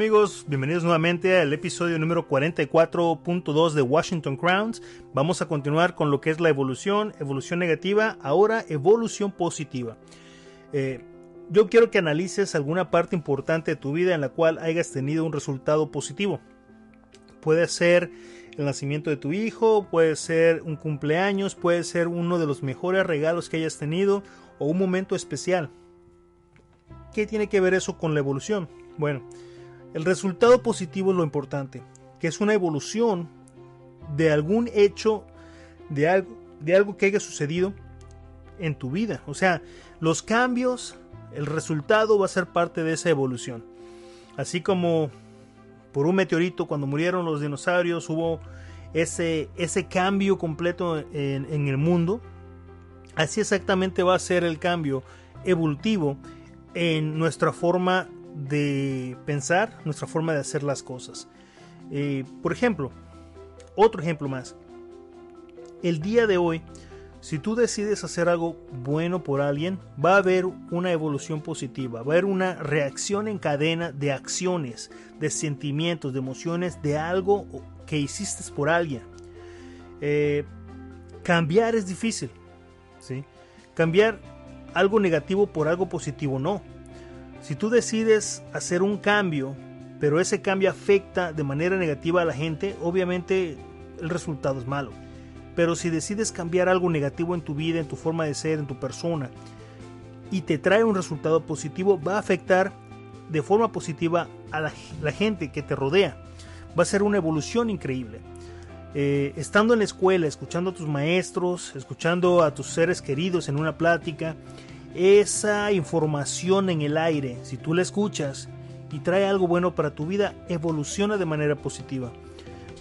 Amigos, bienvenidos nuevamente al episodio número 44.2 de Washington Crowns. Vamos a continuar con lo que es la evolución, evolución negativa, ahora evolución positiva. Eh, yo quiero que analices alguna parte importante de tu vida en la cual hayas tenido un resultado positivo. Puede ser el nacimiento de tu hijo, puede ser un cumpleaños, puede ser uno de los mejores regalos que hayas tenido o un momento especial. ¿Qué tiene que ver eso con la evolución? Bueno, el resultado positivo es lo importante, que es una evolución de algún hecho, de algo, de algo que haya sucedido en tu vida. O sea, los cambios, el resultado va a ser parte de esa evolución. Así como por un meteorito cuando murieron los dinosaurios hubo ese, ese cambio completo en, en el mundo, así exactamente va a ser el cambio evolutivo en nuestra forma de pensar, nuestra forma de hacer las cosas. Eh, por ejemplo, otro ejemplo más. El día de hoy, si tú decides hacer algo bueno por alguien, va a haber una evolución positiva, va a haber una reacción en cadena de acciones, de sentimientos, de emociones, de algo que hiciste por alguien. Eh, cambiar es difícil, ¿sí? Cambiar algo negativo por algo positivo no. Si tú decides hacer un cambio, pero ese cambio afecta de manera negativa a la gente, obviamente el resultado es malo. Pero si decides cambiar algo negativo en tu vida, en tu forma de ser, en tu persona, y te trae un resultado positivo, va a afectar de forma positiva a la, gente que te rodea. Va a ser una evolución increíble. Eh, estando en la escuela, escuchando a tus maestros, escuchando a tus seres queridos en una plática, esa información en el aire, si tú la escuchas y trae algo bueno para tu vida, evoluciona de manera positiva.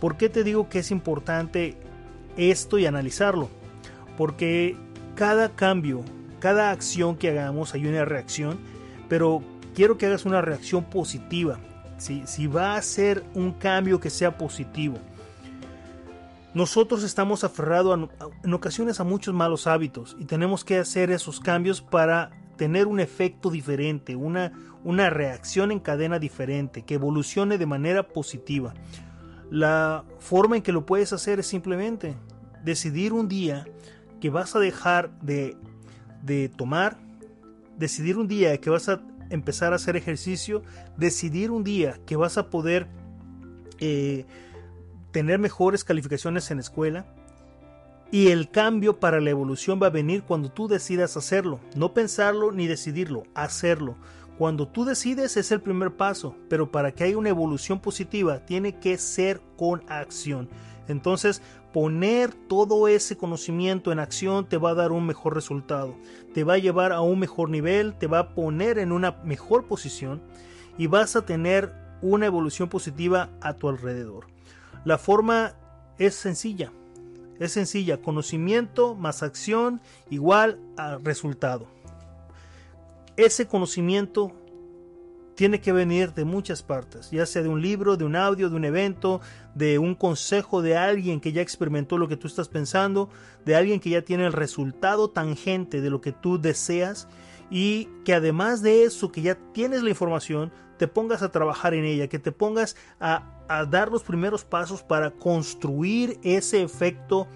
¿Por qué te digo que es importante esto y analizarlo? Porque cada cambio, cada acción que hagamos hay una reacción, pero quiero que hagas una reacción positiva. Si, si va a ser un cambio que sea positivo. Nosotros estamos aferrados en ocasiones a muchos malos hábitos y tenemos que hacer esos cambios para tener un efecto diferente, una, una reacción en cadena diferente, que evolucione de manera positiva. La forma en que lo puedes hacer es simplemente decidir un día que vas a dejar de, de tomar, decidir un día que vas a empezar a hacer ejercicio, decidir un día que vas a poder eh, tener mejores calificaciones en escuela. Y el cambio para la evolución va a venir cuando tú decidas hacerlo. No pensarlo ni decidirlo, hacerlo. Cuando tú decides es el primer paso, pero para que haya una evolución positiva tiene que ser con acción. Entonces, poner todo ese conocimiento en acción te va a dar un mejor resultado, te va a llevar a un mejor nivel, te va a poner en una mejor posición y vas a tener una evolución positiva a tu alrededor. La forma es sencilla. Es sencilla. Conocimiento más acción igual a resultado. Ese conocimiento tiene que venir de muchas partes, ya sea de un libro, de un audio, de un evento, de un consejo de alguien que ya experimentó lo que tú estás pensando, de alguien que ya tiene el resultado tangente de lo que tú deseas y que además de eso, que ya tienes la información, te pongas a trabajar en ella, que te pongas a, dar los primeros pasos para construir ese efecto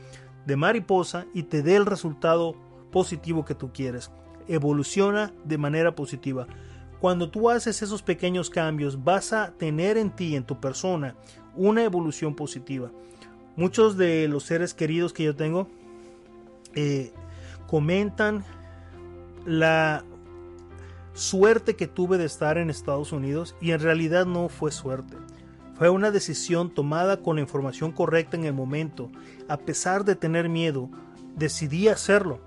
de mariposa y te dé el resultado positivo que tú quieres. Evoluciona de manera positiva. Cuando tú haces esos pequeños cambios, vas a tener en ti, en tu persona, una evolución positiva. Muchos de los seres queridos que yo tengo eh, comentan la suerte que tuve de estar en Estados Unidos y en realidad no fue suerte. Fue una decisión tomada con información correcta en el momento. A pesar de tener miedo, decidí hacerlo.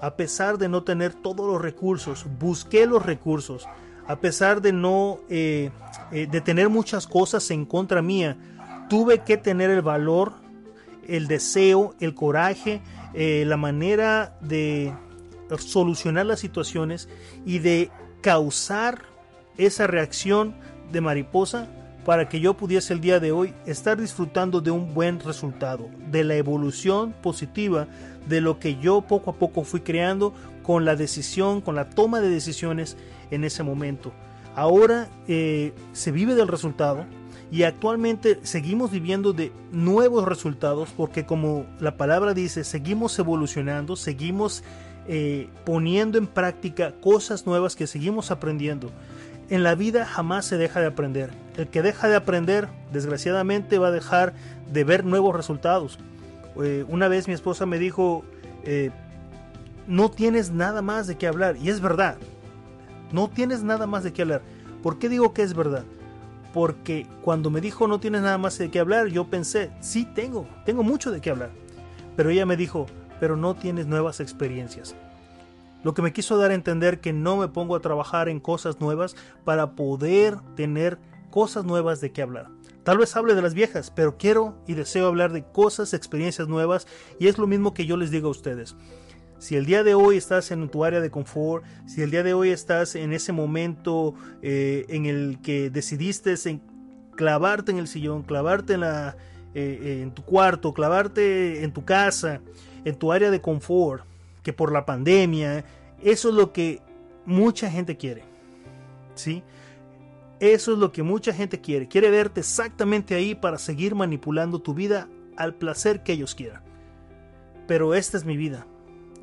A pesar de no tener todos los recursos, busqué los recursos. a pesar de no, eh, eh, de tener muchas cosas en contra mía, tuve que tener el valor, el deseo, el coraje, eh, la manera de solucionar las situaciones y de causar esa reacción de mariposa para que yo pudiese el día de hoy estar disfrutando de un buen resultado, de la evolución positiva de lo que yo poco a poco fui creando con la decisión, con la toma de decisiones en ese momento. Ahora eh, se vive del resultado y actualmente seguimos viviendo de nuevos resultados porque como la palabra dice, seguimos evolucionando, seguimos eh, poniendo en práctica cosas nuevas que seguimos aprendiendo. En la vida jamás se deja de aprender. El que deja de aprender, desgraciadamente, va a dejar de ver nuevos resultados. Eh, una vez mi esposa me dijo, no tienes nada más de qué hablar. Y es verdad, no tienes nada más de qué hablar. ¿Por qué digo que es verdad? Porque cuando me dijo no tienes nada más de qué hablar, yo pensé, sí tengo, tengo mucho de qué hablar. Pero ella me dijo, pero no tienes nuevas experiencias. Lo que me quiso dar a entender que no me pongo a trabajar en cosas nuevas para poder tener cosas nuevas de qué hablar. Tal vez hable de las viejas, pero quiero y deseo hablar de cosas, experiencias nuevas y es lo mismo que yo les digo a ustedes. Si el día de hoy estás en tu área de confort, si el día de hoy estás en ese momento eh, en el que decidiste en clavarte en el sillón, clavarte en, la, eh, eh, en tu cuarto, clavarte en tu casa, en tu área de confort, que por la pandemia, eso es lo que mucha gente quiere. ¿Sí? Eso es lo que mucha gente quiere. Quiere verte exactamente ahí para seguir manipulando tu vida al placer que ellos quieran. Pero esta es mi vida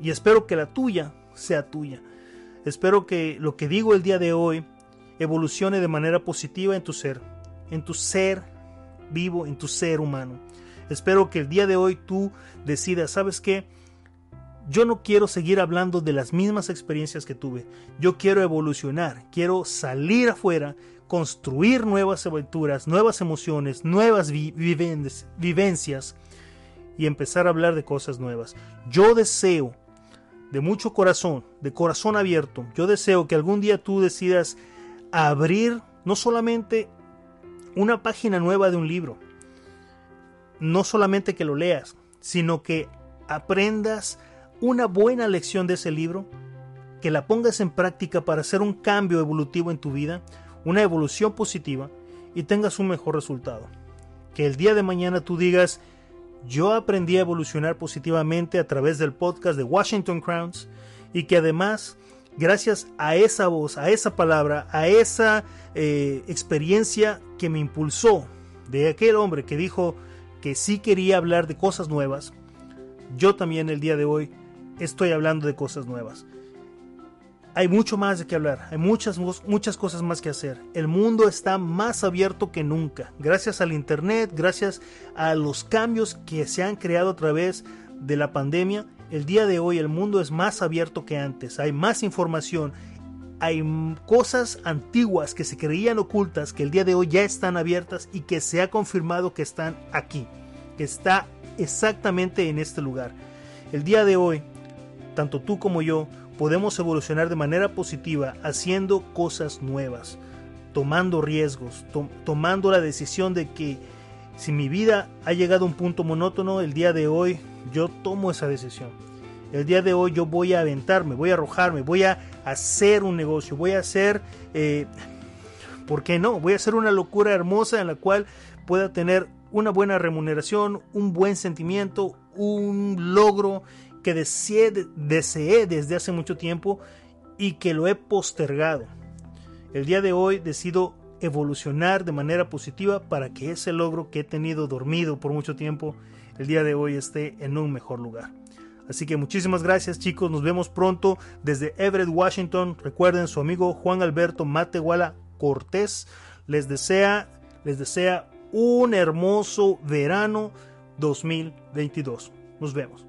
y espero que la tuya sea tuya. Espero que lo que digo el día de hoy evolucione de manera positiva en tu ser, en tu ser vivo, en tu ser humano. Espero que el día de hoy tú decidas, ¿sabes qué? Yo no quiero seguir hablando de las mismas experiencias que tuve. Yo quiero evolucionar, quiero salir afuera, construir nuevas aventuras, nuevas emociones, nuevas vivencias y empezar a hablar de cosas nuevas. Yo deseo de mucho corazón, de corazón abierto, yo deseo que algún día tú decidas abrir no solamente una página nueva de un libro, no solamente que lo leas, sino que aprendas una buena lección de ese libro, que la pongas en práctica para hacer un cambio evolutivo en tu vida, una evolución positiva y tengas un mejor resultado. Que el día de mañana tú digas, yo aprendí a evolucionar positivamente a través del podcast de Washington Crowns y que además, gracias a esa voz, a esa palabra, a esa eh, experiencia que me impulsó de aquel hombre que dijo que sí quería hablar de cosas nuevas, yo también el día de hoy estoy hablando de cosas nuevas hay mucho más de qué hablar, hay muchas, muchas cosas más que hacer. El mundo está más abierto que nunca, gracias al Internet, gracias a los cambios que se han creado a través de la pandemia. El día de hoy el mundo es más abierto que antes, hay más información, hay cosas antiguas que se creían ocultas que el día de hoy ya están abiertas y que se ha confirmado que están aquí, que está exactamente en este lugar. El día de hoy, tanto tú como yo, podemos evolucionar de manera positiva haciendo cosas nuevas, tomando riesgos, tomando la decisión de que si mi vida ha llegado a un punto monótono, el día de hoy yo tomo esa decisión. El día de hoy yo voy a aventarme, voy a arrojarme, voy a hacer un negocio, voy a hacer, eh, ¿por qué no? Voy a hacer una locura hermosa en la cual pueda tener una buena remuneración, un buen sentimiento, un logro que deseé, desde hace mucho tiempo y que lo he postergado. El día de hoy decido evolucionar de manera positiva para que ese logro que he tenido dormido por mucho tiempo, el día de hoy esté en un mejor lugar. Así que muchísimas gracias chicos, nos vemos pronto desde Everett, Washington. Recuerden su amigo Juan Alberto Matehuala Cortés les desea, les desea un hermoso verano 2022. Nos vemos.